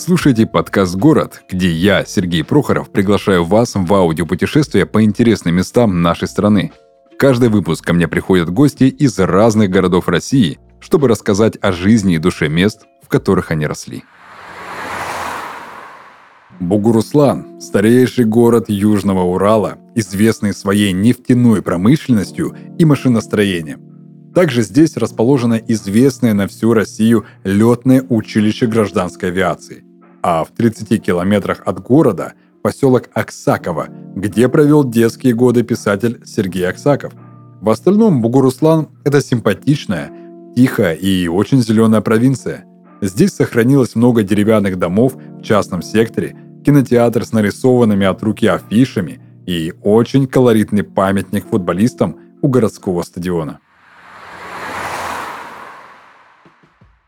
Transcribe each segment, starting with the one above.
Слушаете подкаст «Город», где я, Сергей Прохоров, приглашаю вас в аудиопутешествие по интересным местам нашей страны. Каждый выпуск ко мне приходят гости из разных городов России, чтобы рассказать о жизни и душе мест, в которых они росли. Бугуруслан – старейший город Южного Урала, известный своей нефтяной промышленностью и машиностроением. Также здесь расположено известное на всю Россию летное училище гражданской авиации. А в 30 километрах от города поселок Аксаково, где провел детские годы писатель Сергей Аксаков. В остальном Бугуруслан – это симпатичная, тихая и очень зеленая провинция. Здесь сохранилось много деревянных домов в частном секторе, кинотеатр с нарисованными от руки афишами и очень колоритный памятник футболистам у городского стадиона.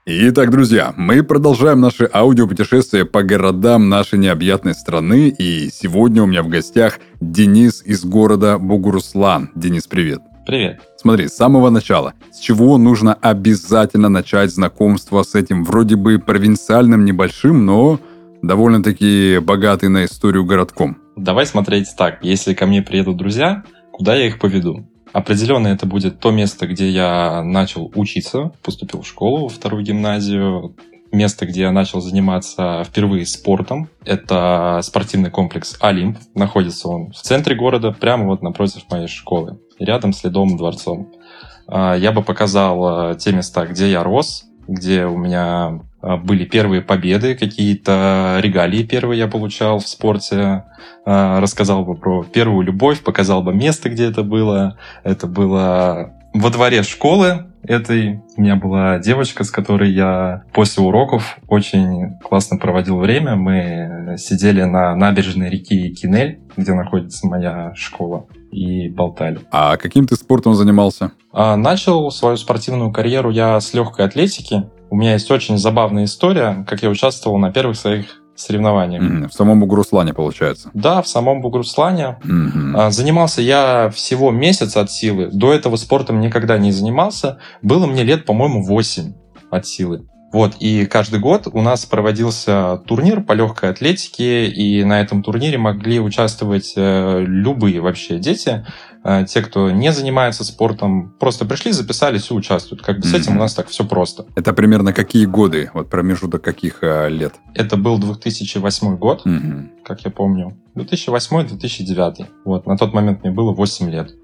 Итак, друзья, мы продолжаем наше аудиопутешествие по городам нашей необъятной страны, и сегодня у меня в гостях Денис из города Бугуруслан. Денис, привет. Привет. Смотри, с самого начала. С чего нужно обязательно начать знакомство с этим вроде бы провинциальным небольшим, но довольно-таки богатый на историю городком? Давай смотреть так. Если ко мне приедут друзья, куда я их поведу? Определенно это будет то место, где я начал учиться, поступил в школу, во вторую гимназию, место, где я начал заниматься впервые спортом. Это спортивный комплекс «Олимп». Находится он в центре города, прямо вот напротив моей школы, рядом с Ледовым дворцом. А, я бы показал а, те места, где я рос, где у меня были первые победы, какие-то регалии первые я получал в спорте, а, рассказал бы про первую любовь, показал бы место, где это было. Это было во дворе школы этой. У меня была девочка, с которой я после уроков очень классно проводил время. Мы сидели на набережной реки Кинель, где находится моя школа, и болтали. А каким ты спортом занимался? А, начал свою спортивную карьеру я с легкой атлетики. У меня есть очень забавная история, как я участвовал на первых своих соревнованиях. Mm, в самом Бугуруслане, получается? Да, в самом Бугуруслане. Mm-hmm. Занимался я всего месяц от силы. До этого спортом никогда не занимался. Было мне лет, по-моему, 8 от силы. Вот, и каждый год у нас проводился турнир по легкой атлетике, и на этом турнире могли участвовать э, любые вообще дети. Э, те, кто не занимается спортом, просто пришли, записались и участвуют. Как бы с этим у нас так все просто. Это примерно какие годы? Вот промежуток каких э, лет? Это был 2008 год, как я помню. 2008-2009. Вот, на тот момент мне было 8 лет.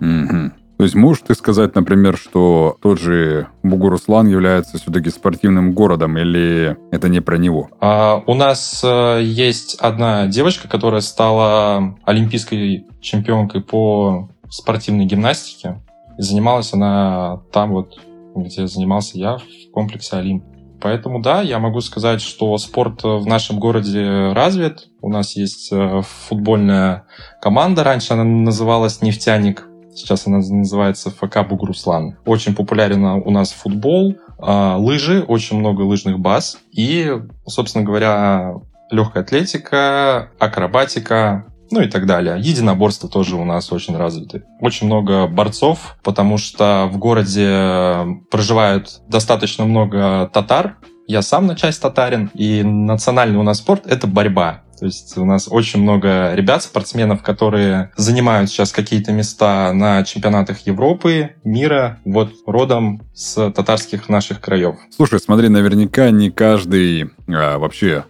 То есть можешь ты сказать, например, что тот же Бугуруслан является все-таки спортивным городом, или это не про него? А, у нас а, есть одна девочка, которая стала олимпийской чемпионкой по спортивной гимнастике. И занималась она там вот, где занимался я, в комплексе Олимп. Поэтому да, я могу сказать, что спорт в нашем городе развит. У нас есть э, футбольная команда, раньше она называлась «Нефтяник», Сейчас она называется ФК Бугруслан. Очень популярен у нас футбол, а, лыжи, очень много лыжных баз. И, собственно говоря, легкая атлетика, акробатика, ну и так далее. Единоборство тоже у нас очень развиты. Очень много борцов, потому что в городе проживают достаточно много татар. Я сам на часть татарин, и национальный у нас спорт — это борьба. То есть у нас очень много ребят, спортсменов, которые занимают сейчас какие-то места на чемпионатах Европы, мира, вот родом с татарских наших краев. Слушай, смотри, наверняка не каждый а, вообще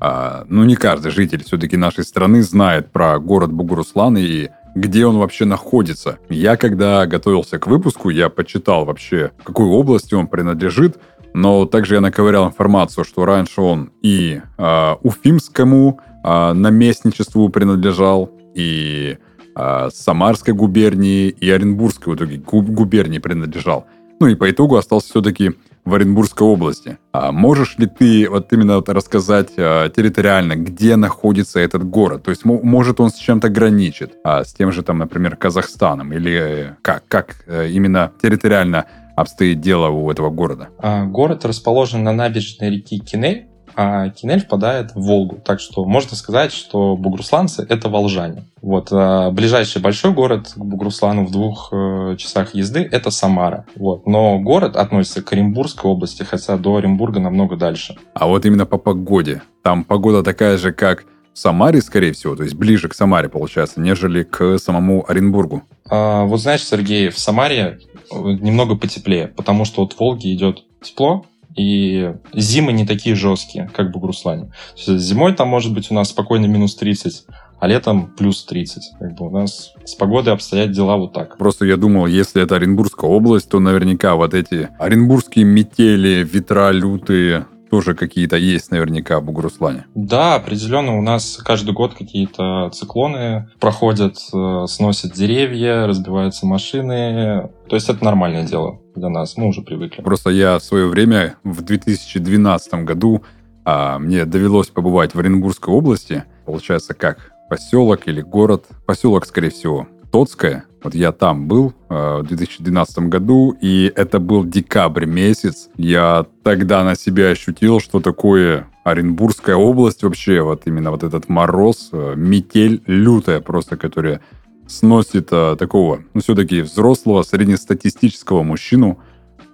ну, не каждый житель все-таки нашей страны знает про город Бугуруслан и где он вообще находится. Я, когда готовился к выпуску, я почитал вообще, какой области он принадлежит, но также я наковырял информацию, что раньше он и э, Уфимскому э, наместничеству принадлежал, и э, Самарской губернии, и Оренбургской в итоге губернии принадлежал. Ну и по итогу остался все-таки в Оренбургской области. А можешь ли ты вот именно вот рассказать а, территориально, где находится этот город? То есть, может, он с чем-то граничит, а, с тем же, там, например, Казахстаном? Или э, как, как э, именно территориально обстоит дело у этого города? А, город расположен на набережной реки Кинель, а Кинель впадает в Волгу. Так что можно сказать, что бугрусланцы — это волжане. Вот, а ближайший большой город к Бугруслану в двух э, часах езды — это Самара. Вот, но город относится к Оренбургской области, хотя до Оренбурга намного дальше. А вот именно по погоде, там погода такая же, как в Самаре, скорее всего, то есть ближе к Самаре, получается, нежели к самому Оренбургу? А, вот знаешь, Сергей, в Самаре э, немного потеплее, потому что от Волги идет тепло, и зимы не такие жесткие, как в Бугуруслане. Зимой там может быть у нас спокойно минус 30, а летом плюс 30. Как бы у нас с погодой обстоят дела вот так. Просто я думал, если это Оренбургская область, то наверняка вот эти оренбургские метели, ветра лютые, тоже какие-то есть наверняка в Бугуруслане. Да, определенно у нас каждый год какие-то циклоны проходят, э, сносят деревья, разбиваются машины. То есть это нормальное дело для нас, мы уже привыкли. Просто я в свое время, в 2012 году, а, мне довелось побывать в Оренбургской области. Получается, как поселок или город, поселок, скорее всего, Тоцкая. Вот я там был э, в 2012 году, и это был декабрь месяц. Я тогда на себя ощутил, что такое Оренбургская область вообще, вот именно вот этот мороз, э, метель лютая просто, которая сносит э, такого, ну, все-таки взрослого, среднестатистического мужчину –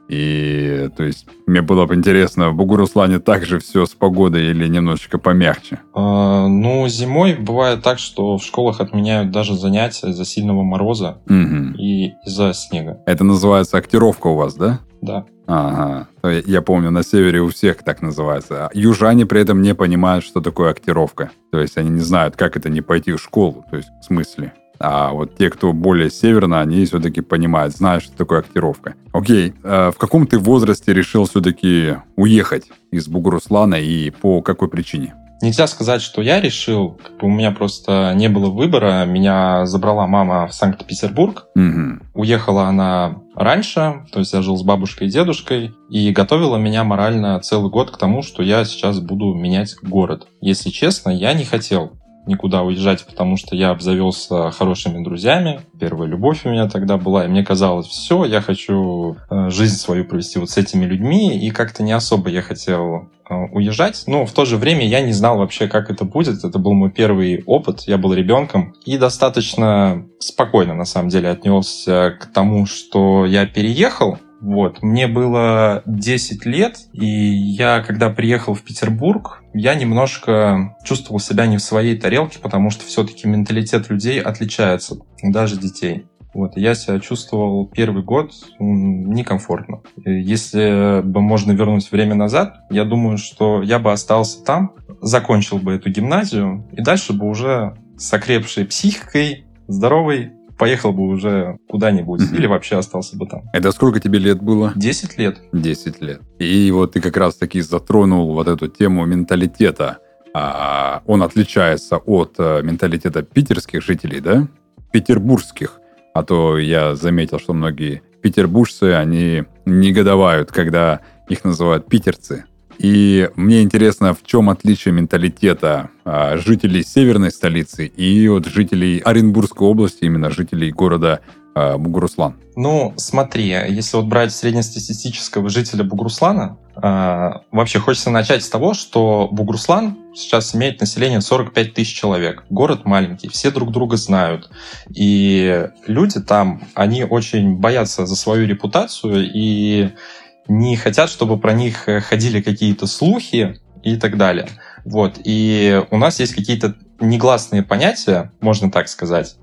и, то есть, мне было бы интересно, в Бугуруслане также все с погодой или немножечко помягче? А, ну, зимой бывает так, что в школах отменяют даже занятия из-за сильного мороза угу. и из-за снега. Это называется актировка у вас, да? Да. Ага. Я помню, на севере у всех так называется. Южане при этом не понимают, что такое актировка. То есть они не знают, как это не пойти в школу. То есть в смысле. А вот те, кто более северно, они все-таки понимают, знают, что такое актировка. Окей, э, в каком ты возрасте решил все-таки уехать из Бугуруслана и по какой причине? Нельзя сказать, что я решил, как бы у меня просто не было выбора. Меня забрала мама в Санкт-Петербург. Угу. Уехала она раньше, то есть я жил с бабушкой и дедушкой, и готовила меня морально целый год к тому, что я сейчас буду менять город. Если честно, я не хотел никуда уезжать, потому что я обзавелся хорошими друзьями. Первая любовь у меня тогда была, и мне казалось, все, я хочу э, жизнь свою провести вот с этими людьми, и как-то не особо я хотел э, уезжать. Но в то же время я не знал вообще, как это будет. Это был мой первый опыт, я был ребенком, и достаточно спокойно, на самом деле, отнесся к тому, что я переехал, вот, мне было 10 лет, и я, когда приехал в Петербург, я немножко чувствовал себя не в своей тарелке, потому что все-таки менталитет людей отличается, даже детей. Вот, я себя чувствовал первый год некомфортно. Если бы можно вернуть время назад, я думаю, что я бы остался там, закончил бы эту гимназию и дальше бы уже с окрепшей психикой, здоровой, поехал бы уже куда-нибудь mm-hmm. или вообще остался бы там. Это сколько тебе лет было? Десять лет. Десять лет. И вот ты как раз-таки затронул вот эту тему менталитета. А, он отличается от а, менталитета питерских жителей, да? Петербургских. А то я заметил, что многие петербуржцы, они негодовают, когда их называют питерцы. И мне интересно, в чем отличие менталитета а, жителей северной столицы и от жителей Оренбургской области, именно жителей города а, Бугуруслан? Ну, смотри, если вот брать среднестатистического жителя Бугуруслана, а, вообще хочется начать с того, что Бугуруслан сейчас имеет население 45 тысяч человек. Город маленький, все друг друга знают. И люди там, они очень боятся за свою репутацию и не хотят, чтобы про них э, ходили какие-то слухи и так далее. Вот. И у нас есть какие-то негласные понятия, можно так сказать.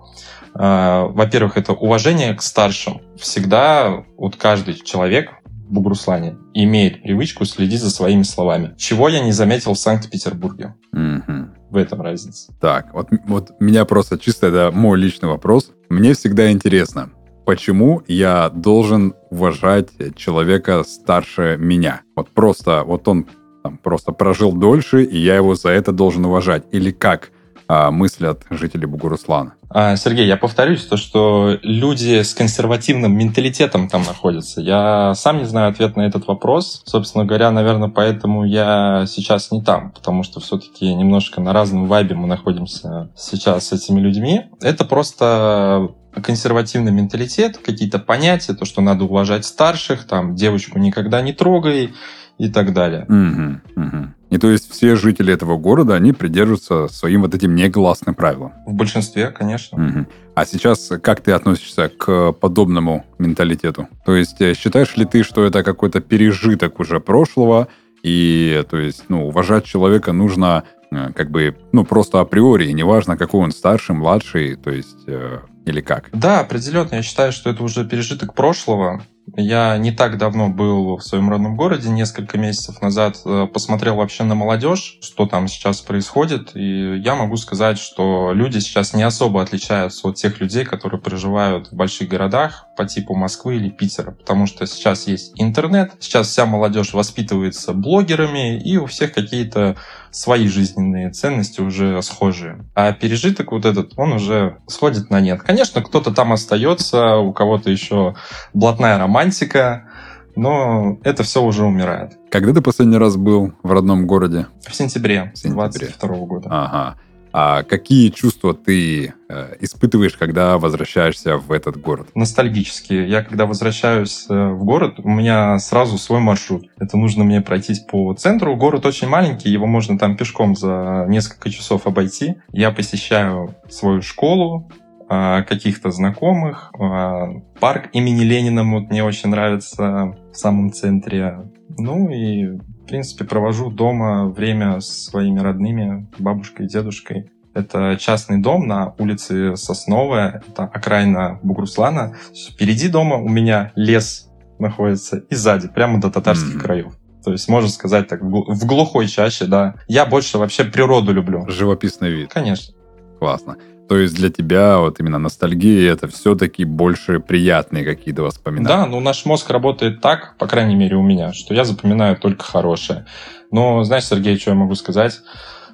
А, во-первых, это уважение к старшим. Всегда вот каждый человек в Бугруслане имеет привычку следить за своими словами. Чего я не заметил в Санкт-Петербурге. Mm-hmm. В этом разница. Так, вот, вот меня просто чисто это мой личный вопрос. Мне всегда интересно, почему я должен уважать человека старше меня. Вот просто, вот он там, просто прожил дольше, и я его за это должен уважать. Или как а, мыслят жители Бугуруслана? А, Сергей, я повторюсь, то, что люди с консервативным менталитетом там находятся. Я сам не знаю ответ на этот вопрос. Собственно говоря, наверное, поэтому я сейчас не там, потому что все-таки немножко на разном вайбе мы находимся сейчас с этими людьми. Это просто консервативный менталитет, какие-то понятия, то, что надо уважать старших, там, девочку никогда не трогай и так далее. Угу, угу. И то есть все жители этого города, они придерживаются своим вот этим негласным правилам? В большинстве, конечно. Угу. А сейчас как ты относишься к подобному менталитету? То есть э, считаешь ли ты, что это какой-то пережиток уже прошлого, И, то есть, ну, уважать человека нужно э, как бы, ну, просто априори, неважно, какой он старший, младший, то есть, э, или как. Да, определенно. Я считаю, что это уже пережиток прошлого. Я не так давно был в своем родном городе, несколько месяцев назад э, посмотрел вообще на молодежь, что там сейчас происходит, и я могу сказать, что люди сейчас не особо отличаются от тех людей, которые проживают в больших городах по типу Москвы или Питера, потому что сейчас есть интернет, сейчас вся молодежь воспитывается блогерами, и у всех какие-то свои жизненные ценности уже схожие. А пережиток вот этот, он уже сходит на нет. Конечно, кто-то там остается, у кого-то еще блатная романтика, но это все уже умирает. Когда ты последний раз был в родном городе? В сентябре, в сентябре. 22 года. Ага. А какие чувства ты э, испытываешь, когда возвращаешься в этот город? Ностальгические. Я когда возвращаюсь э, в город, у меня сразу свой маршрут. Это нужно мне пройтись по центру. Город очень маленький, его можно там пешком за несколько часов обойти. Я посещаю свою школу, э, каких-то знакомых. Э, парк имени Ленина вот мне очень нравится в самом центре. Ну и в принципе, провожу дома время с своими родными, бабушкой и дедушкой. Это частный дом на улице Сосновая, это окраина Бугруслана. Впереди дома у меня лес находится и сзади, прямо до татарских mm-hmm. краев. То есть, можно сказать так, в глухой чаще, да. Я больше вообще природу люблю. Живописный вид. Конечно. Классно. То есть для тебя вот именно ностальгия это все-таки больше приятные какие-то воспоминания. Да, ну наш мозг работает так, по крайней мере у меня, что я запоминаю только хорошее. Но знаешь, Сергей, что я могу сказать?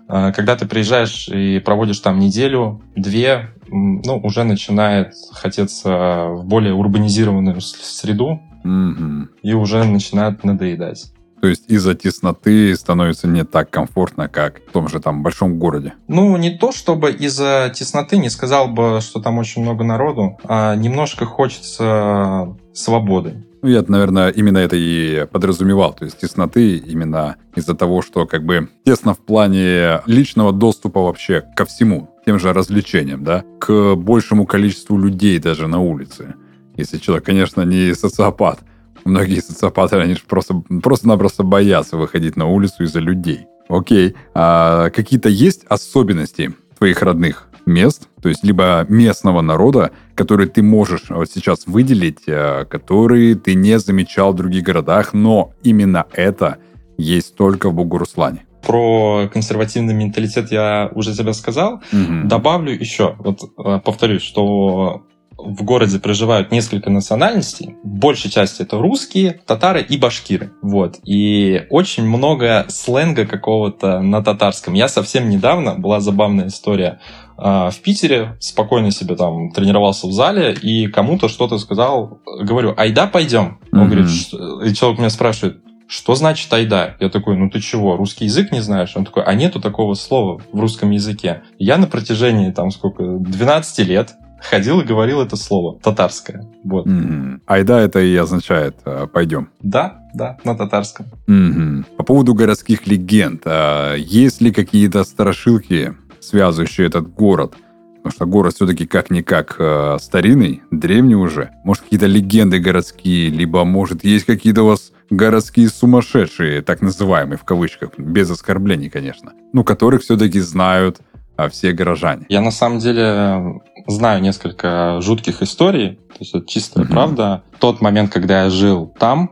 А, когда ты приезжаешь и проводишь там неделю, две, ну, уже начинает хотеться в более урбанизированную среду, mm-hmm. и уже начинает надоедать. То есть из-за тесноты становится не так комфортно, как в том же там большом городе. Ну, не то чтобы из-за тесноты, не сказал бы, что там очень много народу, а немножко хочется свободы. Ну, я, наверное, именно это и подразумевал. То есть тесноты именно из-за того, что как бы тесно в плане личного доступа вообще ко всему, тем же развлечениям, да, к большему количеству людей даже на улице. Если человек, конечно, не социопат. Многие социопаты, они же просто, просто-напросто боятся выходить на улицу из-за людей. Окей. А какие-то есть особенности твоих родных мест, то есть либо местного народа, которые ты можешь вот сейчас выделить, э, которые ты не замечал в других городах, но именно это есть только в Бугуруслане? Про консервативный менталитет я уже тебе сказал. Угу. Добавлю еще, вот э, повторюсь, что в городе проживают несколько национальностей. В большей части это русские, татары и башкиры. Вот. И очень много сленга какого-то на татарском. Я совсем недавно, была забавная история, а, в Питере спокойно себе там тренировался в зале и кому-то что-то сказал, говорю, айда пойдем. Он mm-hmm. говорит, и человек меня спрашивает, что значит айда? Я такой, ну ты чего, русский язык не знаешь? Он такой, а нету такого слова в русском языке. Я на протяжении там сколько, 12 лет ходил и говорил это слово, татарское. Вот. Mm-hmm. Айда это и означает э, пойдем. Да, да, на татарском. Mm-hmm. По поводу городских легенд, а есть ли какие-то страшилки, связывающие этот город? Потому что город все-таки как-никак э, старинный, древний уже. Может, какие-то легенды городские, либо, может, есть какие-то у вас городские сумасшедшие, так называемые в кавычках, без оскорблений, конечно, ну, которых все-таки знают а, все горожане. Я на самом деле знаю несколько жутких историй, то есть это чистая mm-hmm. правда. Тот момент, когда я жил там,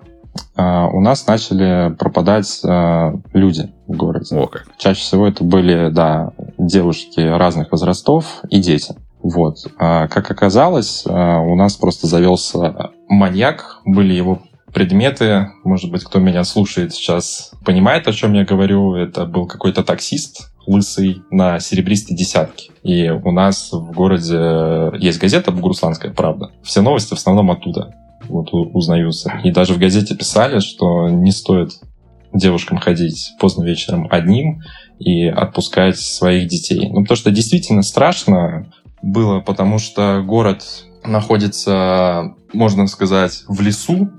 а, у нас начали пропадать а, люди в городе. О, как. Чаще всего это были, да, девушки разных возрастов и дети. Вот. Как оказалось, у нас просто завелся маньяк, были его предметы. Может быть, кто меня слушает сейчас, понимает, о чем я говорю. Это был какой-то таксист, лысый на серебристой десятке. И у нас в городе есть газета «Бугурусланская правда». Все новости в основном оттуда вот узнаются. И даже в газете писали, что не стоит девушкам ходить поздно вечером одним и отпускать своих детей. Ну, потому что действительно страшно было, потому что город находится, можно сказать, в лесу,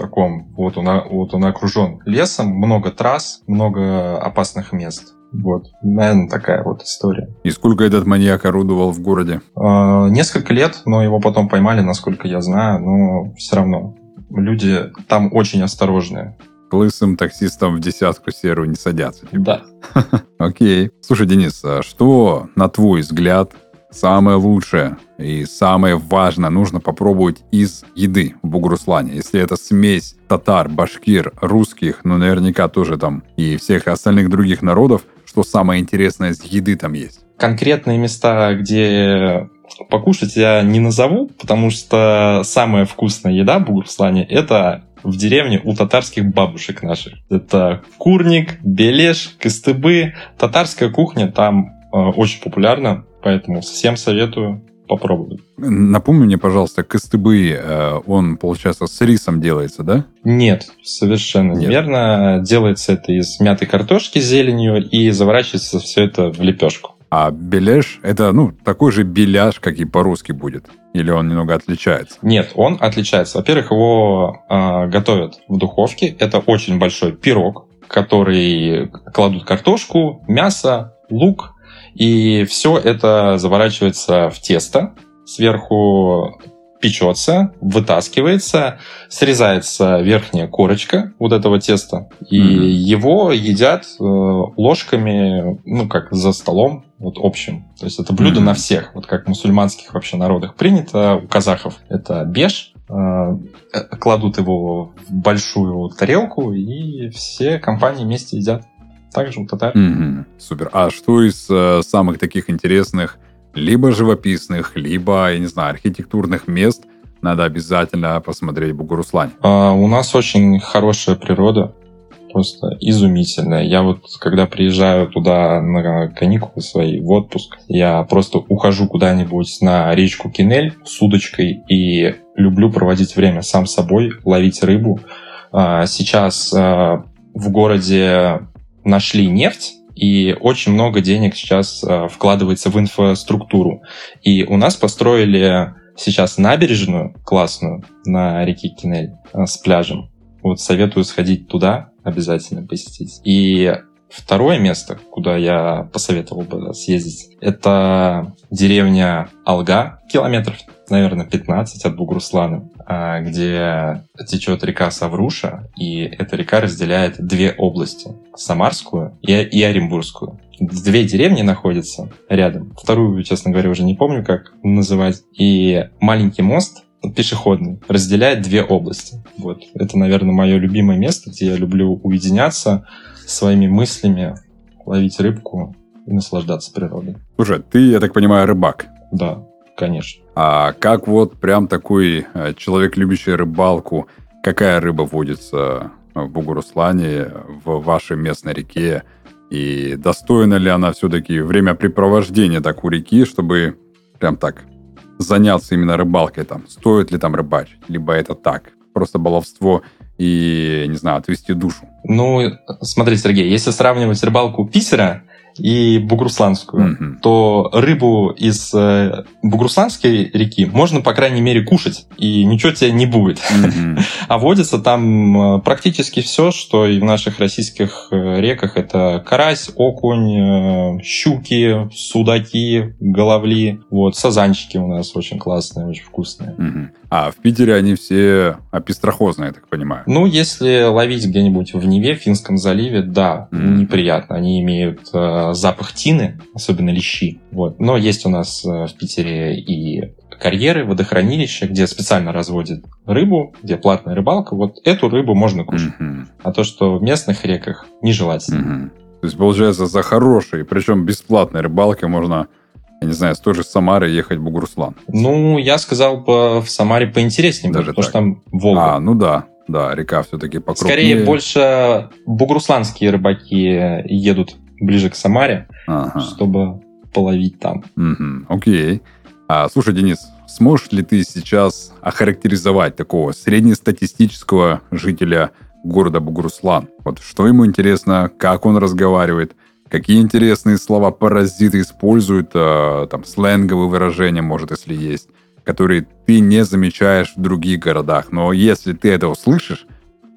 таком, вот он, вот он окружен лесом, много трасс, много опасных мест. Вот, наверное, такая вот история. И сколько этот маньяк орудовал в городе? Э, несколько лет, но его потом поймали, насколько я знаю, но все равно люди там очень осторожные. к лысым таксистам в десятку серую не садятся. типа. Да. Окей. Слушай, Денис, а что, на твой взгляд, самое лучшее и самое важное нужно попробовать из еды в Бугуруслане? Если это смесь татар, башкир, русских, ну, наверняка тоже там и всех остальных других народов, что самое интересное из еды там есть? Конкретные места, где покушать я не назову, потому что самая вкусная еда в Бугуруслане – это в деревне у татарских бабушек наших. Это курник, белеш, кыстыбы. Татарская кухня там э, очень популярна, поэтому всем советую попробовать. Напомни мне, пожалуйста, кыстыбы, э, он, получается, с рисом делается, да? Нет, совершенно Нет. неверно. Делается это из мятой картошки с зеленью и заворачивается все это в лепешку. А беляш – это, ну, такой же беляш, как и по-русски будет? Или он немного отличается? Нет, он отличается. Во-первых, его э, готовят в духовке. Это очень большой пирог, который кладут картошку, мясо, лук, и все это заворачивается в тесто. Сверху печется, вытаскивается, срезается верхняя корочка вот этого теста, и Мгм. его едят э, ложками, ну, как за столом, вот общим. То есть это блюдо Мгм. на всех, вот как в мусульманских вообще народах принято, у казахов это беш, э, э, кладут его в большую тарелку, и все компании вместе едят. Также татар. Мгм. Супер. А что из э, самых таких интересных, либо живописных, либо, я не знаю, архитектурных мест надо обязательно посмотреть в Бугуруслане? А, У нас очень хорошая природа, просто изумительная. Я вот, когда приезжаю туда на каникулы свои, в отпуск, я просто ухожу куда-нибудь на речку Кинель с удочкой и люблю проводить время сам собой, ловить рыбу. А, Сейчас а, в городе нашли нефть, и очень много денег сейчас а, вкладывается в инфраструктуру. И у нас построили сейчас набережную классную на реке Кинель а, с пляжем. Вот советую сходить туда, обязательно посетить. И второе место, куда я посоветовал бы съездить, это деревня Алга, километров, наверное, 15 от Бугуруслана, а, где течет река Савруша, и эта река разделяет две области, Самарскую и, и Оренбургскую. Две деревни находятся рядом. Вторую, честно говоря, уже не помню, как называть. И маленький мост пешеходный разделяет две области. Вот. Это, наверное, мое любимое место, где я люблю уединяться своими мыслями, ловить рыбку и наслаждаться природой. Слушай, ты, я так понимаю, рыбак. Да, конечно. А как вот прям такой э, человек, любящий рыбалку, какая рыба водится в Бугуруслане, в вашей местной реке? И достойна ли она все-таки времяпрепровождения так у реки, чтобы прям так заняться именно рыбалкой там? Стоит ли там рыбачить? Либо это так, просто баловство и, не знаю, отвести душу? Ну, смотри, Сергей, если сравнивать рыбалку Питера и Бугурусланскую, Мгм. то рыбу из э, Бугурусланской реки можно, по крайней мере, кушать, и ничего тебе не будет. Мгм. А водится там э, практически все, что и в наших российских э, реках. Это карась, окунь, э, щуки, судаки, головли. Вот, сазанчики у нас очень классные, очень вкусные. Мгм. А в Питере они все опестрохозные, я так понимаю. Ну, если ловить где-нибудь в Неве, в Финском заливе, да, Мгм. неприятно. Они имеют э, запах тины, особенно лещи. Вот. Но есть у нас э, в Питере и карьеры, водохранилища, где специально разводят рыбу, где платная рыбалка. Вот эту рыбу можно кушать. Мгм. А то, что в местных реках, нежелательно. Мгм. То есть, получается, за хорошей, причем бесплатной рыбалкой можно, я не знаю, с той же Самары ехать в Бугуруслан. Ну, я сказал бы, в Самаре поинтереснее Даже потому так. что там Волга. А, ну да, да, река все-таки покрупнее. Скорее, больше бугурусланские рыбаки едут ближе к Самаре, Ага. чтобы половить там. Мгм. Окей. А, слушай, Денис, сможешь ли ты сейчас охарактеризовать такого среднестатистического жителя города Бугуруслан? Вот что ему интересно, как он разговаривает, какие интересные слова паразиты используют, а, там, сленговые выражения, может, если есть, которые ты не замечаешь в других городах. Но если ты это услышишь,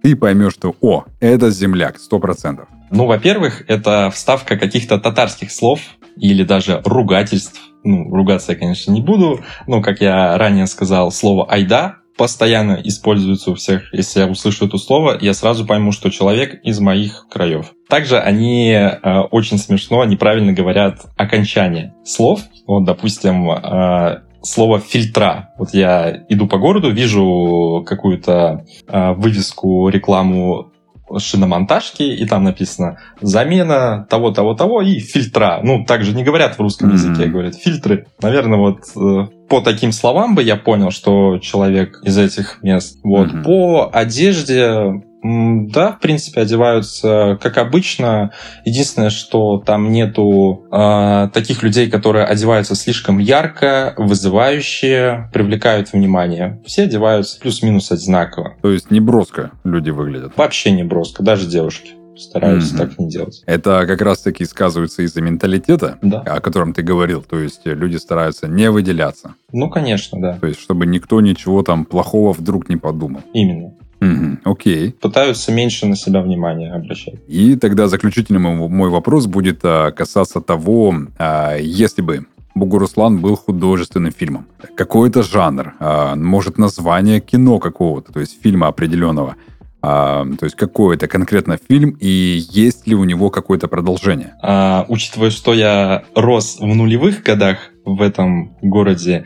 ты поймешь, что, о, это земляк, сто процентов. Ну, во-первых, это вставка каких-то татарских слов или даже ругательств. Ну, ругаться я, конечно, не буду. Но, как я ранее сказал, слово «айда» постоянно используется у всех. Если я услышу это слово, я сразу пойму, что человек из моих краев. Также они э, очень смешно, неправильно говорят окончание слов. Вот, допустим, э, слово фильтра. Вот я иду по городу, вижу какую-то э, вывеску, рекламу шиномонтажки, и там написано замена того, того, того и фильтра. Ну, также не говорят в русском mm-hmm. языке, говорят фильтры. Наверное, вот э, по таким словам бы я понял, что человек из этих мест. Вот. Mm-hmm. По одежде да, в принципе, одеваются как обычно. Единственное, что там нету э, таких людей, которые одеваются слишком ярко, вызывающие, привлекают внимание. Все одеваются плюс-минус одинаково. То есть не броско люди выглядят? Вообще не броско, даже девушки. Стараюсь mm-hmm. так не делать. Это как раз-таки сказывается из-за менталитета, да. о котором ты говорил. То есть люди стараются не выделяться. Ну, конечно, да. То есть, чтобы никто ничего там плохого вдруг не подумал. Именно. Угу, окей. Пытаются меньше на себя внимания обращать. И тогда заключительный мой вопрос будет а, касаться того, а, если бы Бугуруслан был художественным фильмом. Какой это жанр? Может, название кино какого-то, то есть фильма определенного. А, то есть какой это конкретно фильм и есть ли у него какое-то продолжение? А, учитывая, что я рос в нулевых годах в этом городе,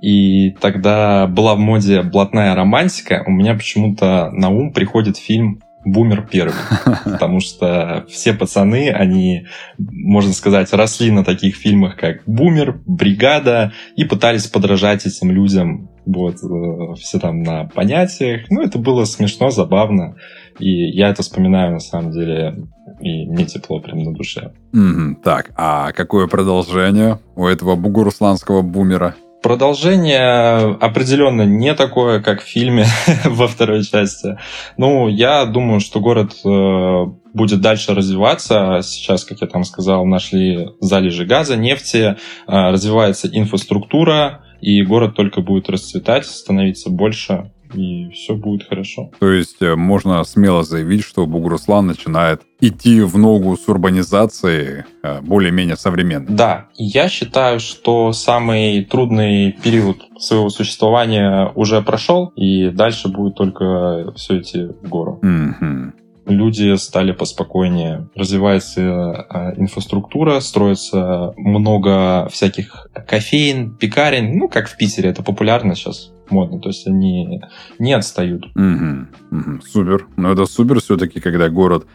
и тогда была в моде блатная романтика, у меня почему-то на ум приходит фильм «Бумер первый», потому что все пацаны, они, можно сказать, росли на таких фильмах, как «Бумер», «Бригада», и пытались подражать этим людям, вот, э, все там на понятиях. Ну, это было смешно, забавно, и я это вспоминаю, на самом деле, и мне тепло прям на душе. Так, а какое продолжение у этого бугурусланского бумера? Продолжение определенно не такое, как в фильме во второй части. Ну, я думаю, что город э, будет дальше развиваться. Сейчас, как я там сказал, нашли залежи газа, нефти, э, развивается инфраструктура, и город только будет расцветать, становиться больше и все будет хорошо. То есть э, можно смело заявить, что Бугуруслан начинает идти в ногу с урбанизацией э, более-менее современной. Да, я считаю, что самый трудный период своего существования уже прошел, и дальше будет только все идти в гору. Mm-hmm люди стали поспокойнее. Развивается э, инфраструктура, строится много всяких кофеин, пекарен, ну, как в Питере, это популярно сейчас модно, то есть они не отстают. Угу, угу, супер. Но это супер все-таки, когда город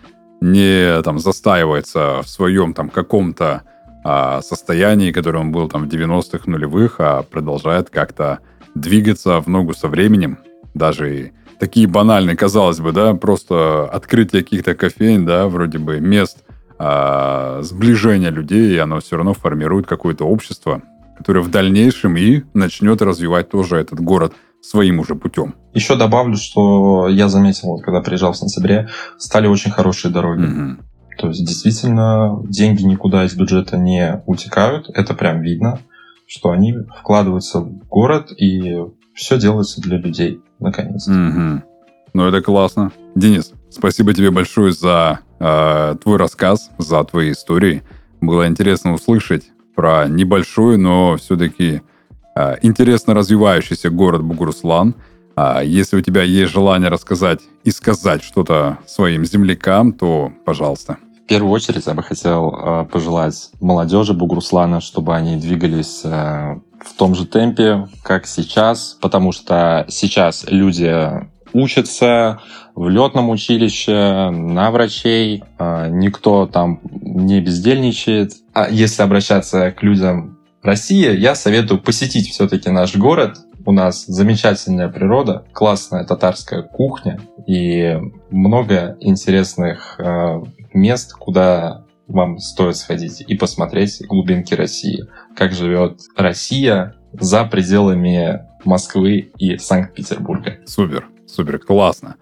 не там застаивается в своем там каком-то а, состоянии, которое он был там в 90-х нулевых, а продолжает как-то двигаться в ногу со временем. Даже и такие банальные, казалось бы, да, просто открытие каких-то кофеин, да, вроде бы мест а, сближения людей, и оно все равно формирует какое-то общество, который в дальнейшем и начнет развивать тоже этот город своим уже путем. Еще добавлю, что я заметил, вот, когда приезжал в сентябре, стали очень хорошие дороги. Угу. То есть действительно деньги никуда из бюджета не утекают, это прям видно, что они вкладываются в город и все делается для людей, наконец-то. Угу. Ну это классно. Денис, спасибо тебе большое за э, твой рассказ, за твои истории. Было интересно услышать про небольшой, но все-таки э, интересно развивающийся город Бугуруслан. А если у тебя есть желание рассказать и сказать что-то своим землякам, то пожалуйста. В первую очередь я бы хотел э, пожелать молодежи Бугуруслана, чтобы они двигались э, в том же темпе, как сейчас, потому что сейчас люди учатся в летном училище, на врачей, а, никто там не бездельничает. А если обращаться к людям России, я советую посетить все-таки наш город. У нас замечательная природа, классная татарская кухня и много интересных а, мест, куда вам стоит сходить и посмотреть глубинки России. Как живет Россия за пределами Москвы и Санкт-Петербурга. Супер. Супер, классно.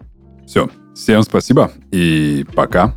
Все, всем спасибо и пока.